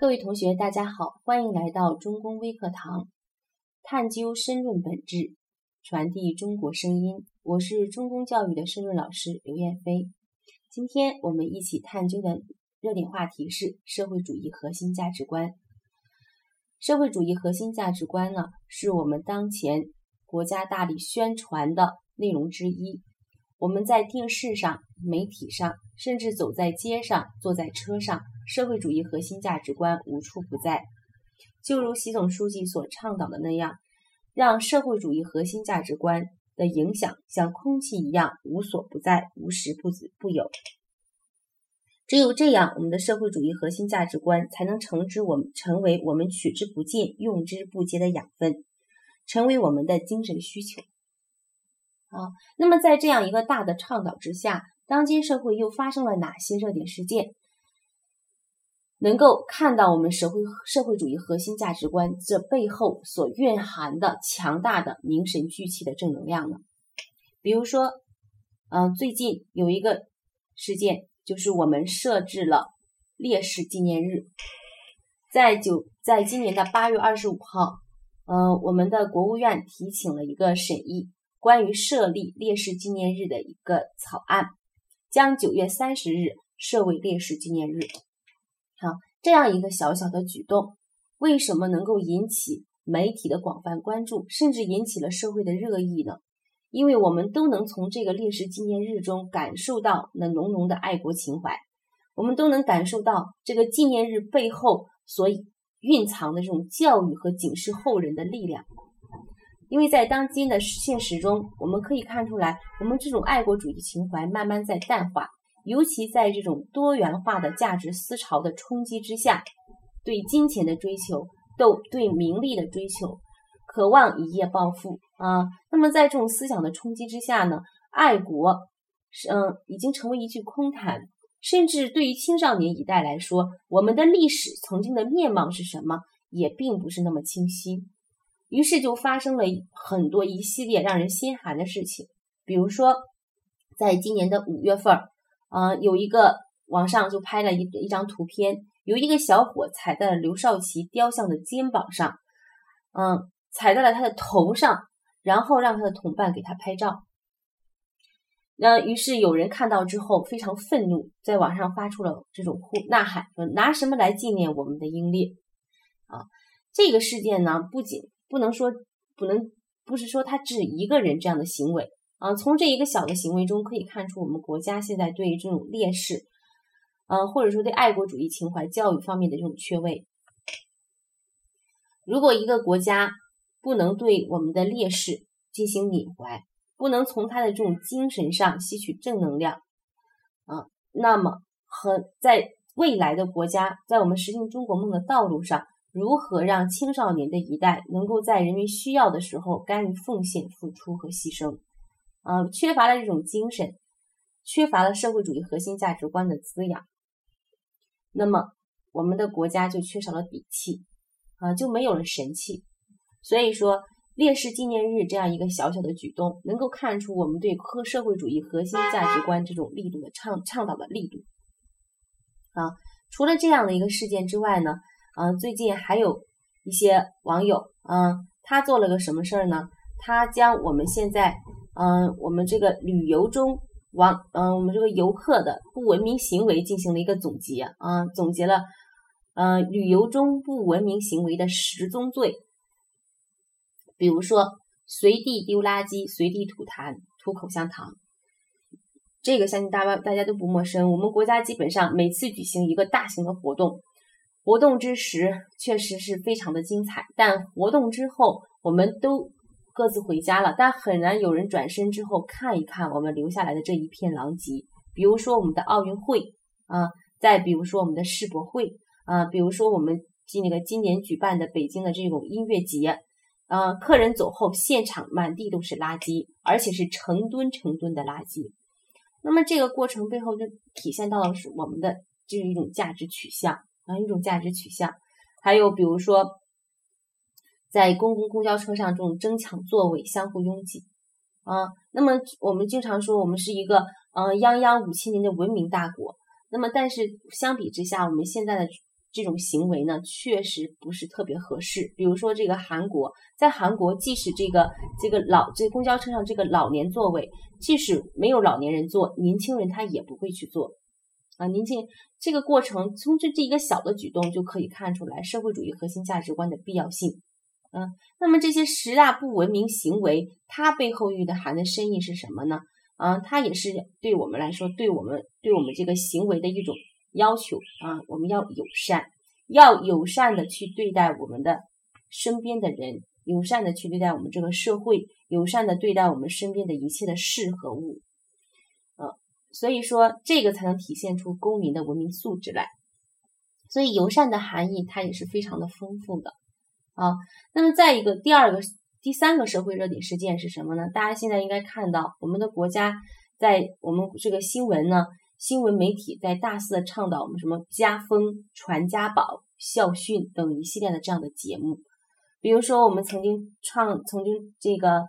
各位同学，大家好，欢迎来到中公微课堂，探究申论本质，传递中国声音。我是中公教育的申论老师刘艳飞。今天我们一起探究的热点话题是社会主义核心价值观。社会主义核心价值观呢，是我们当前国家大力宣传的内容之一。我们在电视上、媒体上，甚至走在街上、坐在车上，社会主义核心价值观无处不在。就如习总书记所倡导的那样，让社会主义核心价值观的影响像空气一样无所不在、无时不不有。只有这样，我们的社会主义核心价值观才能成之我们成为我们取之不尽、用之不竭的养分，成为我们的精神需求。啊，那么在这样一个大的倡导之下，当今社会又发生了哪些热点事件，能够看到我们社会社会主义核心价值观这背后所蕴含的强大的凝神聚气的正能量呢？比如说，嗯，最近有一个事件，就是我们设置了烈士纪念日，在九在今年的八月二十五号，嗯，我们的国务院提请了一个审议。关于设立烈士纪念日的一个草案，将九月三十日设为烈士纪念日。好，这样一个小小的举动，为什么能够引起媒体的广泛关注，甚至引起了社会的热议呢？因为我们都能从这个烈士纪念日中感受到那浓浓的爱国情怀，我们都能感受到这个纪念日背后所蕴藏的这种教育和警示后人的力量。因为在当今的现实中，我们可以看出来，我们这种爱国主义情怀慢慢在淡化，尤其在这种多元化的价值思潮的冲击之下，对金钱的追求，都对名利的追求，渴望一夜暴富啊。那么在这种思想的冲击之下呢，爱国是嗯，已经成为一句空谈，甚至对于青少年一代来说，我们的历史曾经的面貌是什么，也并不是那么清晰。于是就发生了很多一系列让人心寒的事情，比如说，在今年的五月份儿，嗯，有一个网上就拍了一一张图片，有一个小伙踩在了刘少奇雕像的肩膀上，嗯，踩在了他的头上，然后让他的同伴给他拍照。那于是有人看到之后非常愤怒，在网上发出了这种呼呐喊，说拿什么来纪念我们的英烈？啊，这个事件呢，不仅不能说不能，不是说他只一个人这样的行为啊。从这一个小的行为中可以看出，我们国家现在对于这种烈士，呃，或者说对爱国主义情怀教育方面的这种缺位。如果一个国家不能对我们的烈士进行缅怀，不能从他的这种精神上吸取正能量，啊，那么和在未来的国家，在我们实现中国梦的道路上。如何让青少年的一代能够在人民需要的时候甘于奉献、付出和牺牲？啊，缺乏了这种精神，缺乏了社会主义核心价值观的滋养，那么我们的国家就缺少了底气，啊，就没有了神气。所以说，烈士纪念日这样一个小小的举动，能够看出我们对科社会主义核心价值观这种力度的倡倡导的力度。啊，除了这样的一个事件之外呢？嗯，最近还有一些网友，嗯，他做了个什么事儿呢？他将我们现在，嗯，我们这个旅游中网，嗯，我们这个游客的不文明行为进行了一个总结，啊，总结了，嗯，旅游中不文明行为的十宗罪。比如说，随地丢垃圾、随地吐痰、吐口香糖，这个相信大家大家都不陌生。我们国家基本上每次举行一个大型的活动。活动之时确实是非常的精彩，但活动之后我们都各自回家了，但很难有人转身之后看一看我们留下来的这一片狼藉。比如说我们的奥运会啊，再比如说我们的世博会啊，比如说我们今那个今年举办的北京的这种音乐节，啊，客人走后现场满地都是垃圾，而且是成吨成吨的垃圾。那么这个过程背后就体现到了是我们的这一种价值取向。啊，一种价值取向，还有比如说，在公共公交车上这种争抢座位、相互拥挤啊。那么我们经常说我们是一个嗯泱泱五千年的文明大国，那么但是相比之下，我们现在的这种行为呢，确实不是特别合适。比如说这个韩国，在韩国，即使这个这个老这公交车上这个老年座位，即使没有老年人坐，年轻人他也不会去坐。啊，年轻这个过程，从这这一个小的举动就可以看出来社会主义核心价值观的必要性。嗯，那么这些十大不文明行为，它背后蕴含的深意是什么呢？啊，它也是对我们来说，对我们对我们这个行为的一种要求啊，我们要友善，要友善的去对待我们的身边的人，友善的去对待我们这个社会，友善的对待我们身边的一切的事和物。所以说，这个才能体现出公民的文明素质来。所以，友善的含义它也是非常的丰富的啊。那么，再一个，第二个、第三个社会热点事件是什么呢？大家现在应该看到，我们的国家在我们这个新闻呢，新闻媒体在大肆的倡导我们什么家风、传家宝、校训等一系列的这样的节目。比如说，我们曾经创、曾经这个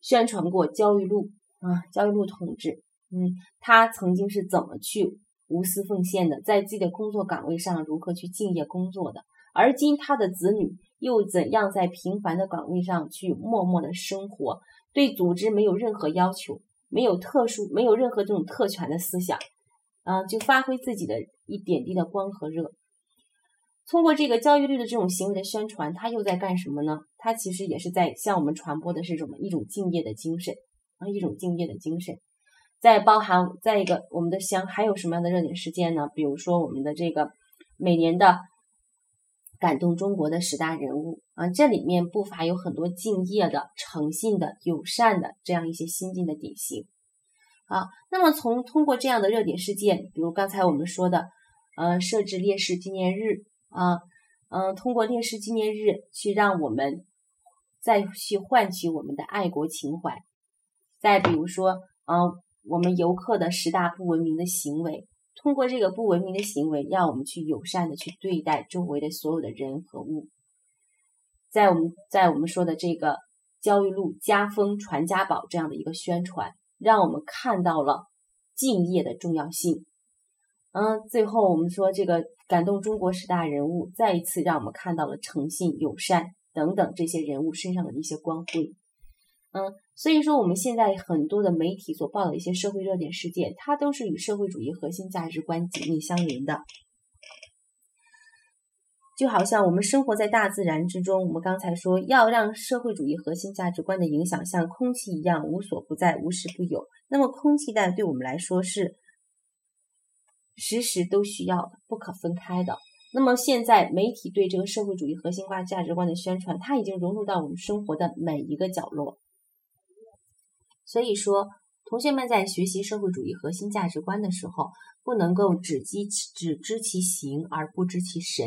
宣传过焦裕禄啊，焦裕禄同志。嗯，他曾经是怎么去无私奉献的，在自己的工作岗位上如何去敬业工作的？而今他的子女又怎样在平凡的岗位上去默默的生活？对组织没有任何要求，没有特殊，没有任何这种特权的思想，啊，就发挥自己的一点滴的光和热。通过这个焦裕率的这种行为的宣传，他又在干什么呢？他其实也是在向我们传播的是什么？一种敬业的精神啊，一种敬业的精神。再包含再一个，我们的乡还有什么样的热点事件呢？比如说我们的这个每年的感动中国的十大人物啊，这里面不乏有很多敬业的、诚信的、友善的这样一些新进的典型。啊，那么从通过这样的热点事件，比如刚才我们说的，呃，设置烈士纪念日啊，嗯，通过烈士纪念日去让我们再去唤起我们的爱国情怀。再比如说，嗯。我们游客的十大不文明的行为，通过这个不文明的行为，让我们去友善的去对待周围的所有的人和物。在我们在我们说的这个焦裕禄家风传家宝这样的一个宣传，让我们看到了敬业的重要性。嗯，最后我们说这个感动中国十大人物，再一次让我们看到了诚信、友善等等这些人物身上的一些光辉。嗯。所以说，我们现在很多的媒体所报的一些社会热点事件，它都是与社会主义核心价值观紧密相连的。就好像我们生活在大自然之中，我们刚才说要让社会主义核心价值观的影响像空气一样无所不在、无时不有。那么，空气带对我们来说是时时都需要的、不可分开的。那么，现在媒体对这个社会主义核心化价值观的宣传，它已经融入到我们生活的每一个角落。所以说，同学们在学习社会主义核心价值观的时候，不能够只知只知其形而不知其神。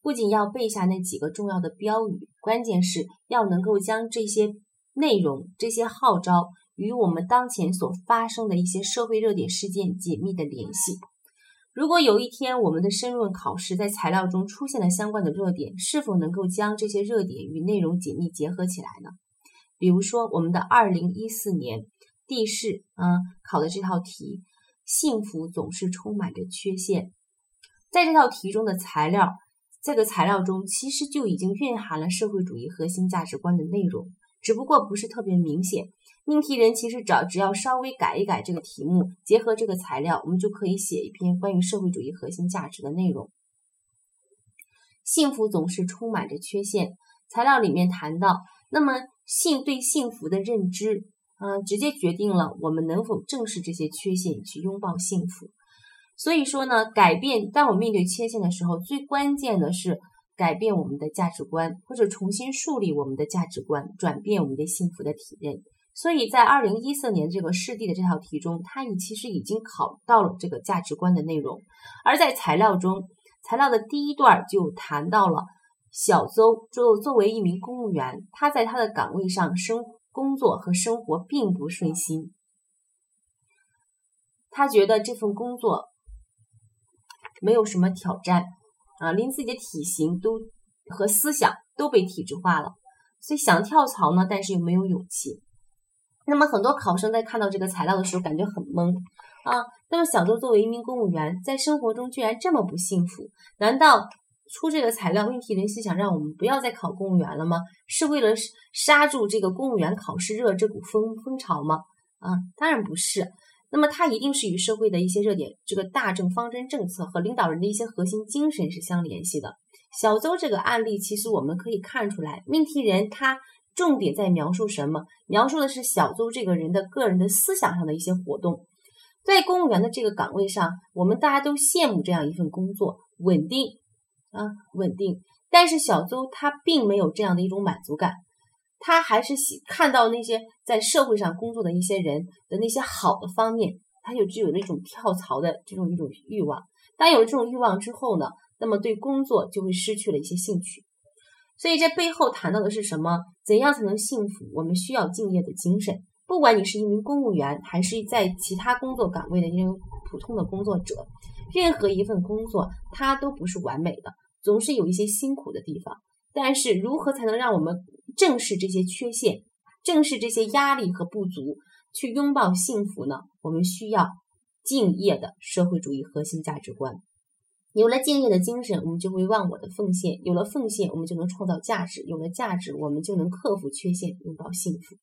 不仅要背下那几个重要的标语，关键是要能够将这些内容、这些号召与我们当前所发生的一些社会热点事件紧密的联系。如果有一天我们的申论考试在材料中出现了相关的热点，是否能够将这些热点与内容紧密结合起来呢？比如说，我们的二零一四年地市啊考的这套题，幸福总是充满着缺陷。在这套题中的材料，这个材料中其实就已经蕴含了社会主义核心价值观的内容，只不过不是特别明显。命题人其实只要只要稍微改一改这个题目，结合这个材料，我们就可以写一篇关于社会主义核心价值的内容。幸福总是充满着缺陷，材料里面谈到，那么。幸对幸福的认知，嗯，直接决定了我们能否正视这些缺陷，去拥抱幸福。所以说呢，改变，当我面对缺陷的时候，最关键的是改变我们的价值观，或者重新树立我们的价值观，转变我们对幸福的体认。所以在二零一四年这个试地的这套题中，它已其实已经考到了这个价值观的内容。而在材料中，材料的第一段就谈到了。小邹作作为一名公务员，他在他的岗位上生工作和生活并不顺心。他觉得这份工作没有什么挑战啊，连自己的体型都和思想都被体制化了，所以想跳槽呢，但是又没有勇气。那么很多考生在看到这个材料的时候，感觉很懵啊。那么小周作为一名公务员，在生活中居然这么不幸福，难道出这个材料命题人是想让我们不要再考公务员了吗？是为了刹住这个公务员考试热这股风风潮吗？啊，当然不是。那么它一定是与社会的一些热点、这个大政方针政策和领导人的一些核心精神是相联系的。小邹这个案例，其实我们可以看出来，命题人他重点在描述什么？描述的是小邹这个人的个人的思想上的一些活动。在公务员的这个岗位上，我们大家都羡慕这样一份工作，稳定啊，稳定。但是小邹他并没有这样的一种满足感。他还是喜看到那些在社会上工作的一些人的那些好的方面，他就具有那种跳槽的这种一种欲望。当有了这种欲望之后呢，那么对工作就会失去了一些兴趣。所以这背后谈到的是什么？怎样才能幸福？我们需要敬业的精神。不管你是一名公务员，还是在其他工作岗位的一名普通的工作者，任何一份工作它都不是完美的，总是有一些辛苦的地方。但是如何才能让我们？正视这些缺陷，正视这些压力和不足，去拥抱幸福呢？我们需要敬业的社会主义核心价值观。有了敬业的精神，我们就会忘我的奉献；有了奉献，我们就能创造价值；有了价值，我们就能克服缺陷，拥抱幸福。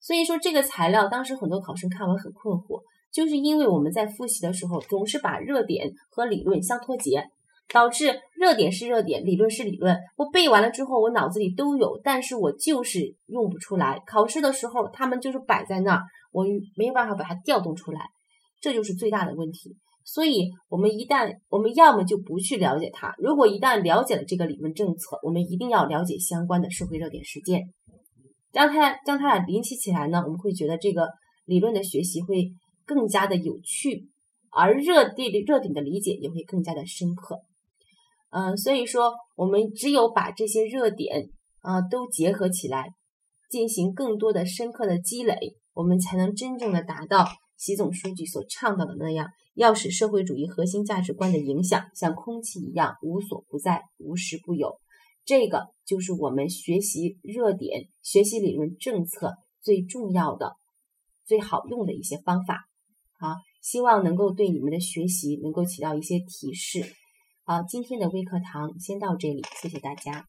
所以说，这个材料当时很多考生看完很困惑，就是因为我们在复习的时候总是把热点和理论相脱节。导致热点是热点，理论是理论。我背完了之后，我脑子里都有，但是我就是用不出来。考试的时候，他们就是摆在那儿，我没有办法把它调动出来，这就是最大的问题。所以，我们一旦我们要么就不去了解它，如果一旦了解了这个理论政策，我们一定要了解相关的社会热点事件，将它将它俩联系起来呢，我们会觉得这个理论的学习会更加的有趣，而热点热点的理解也会更加的深刻。嗯，所以说，我们只有把这些热点啊都结合起来，进行更多的深刻的积累，我们才能真正的达到习总书记所倡导的那样，要使社会主义核心价值观的影响像空气一样无所不在、无时不有。这个就是我们学习热点、学习理论政策最重要的、最好用的一些方法。好，希望能够对你们的学习能够起到一些提示。好，今天的微课堂先到这里，谢谢大家。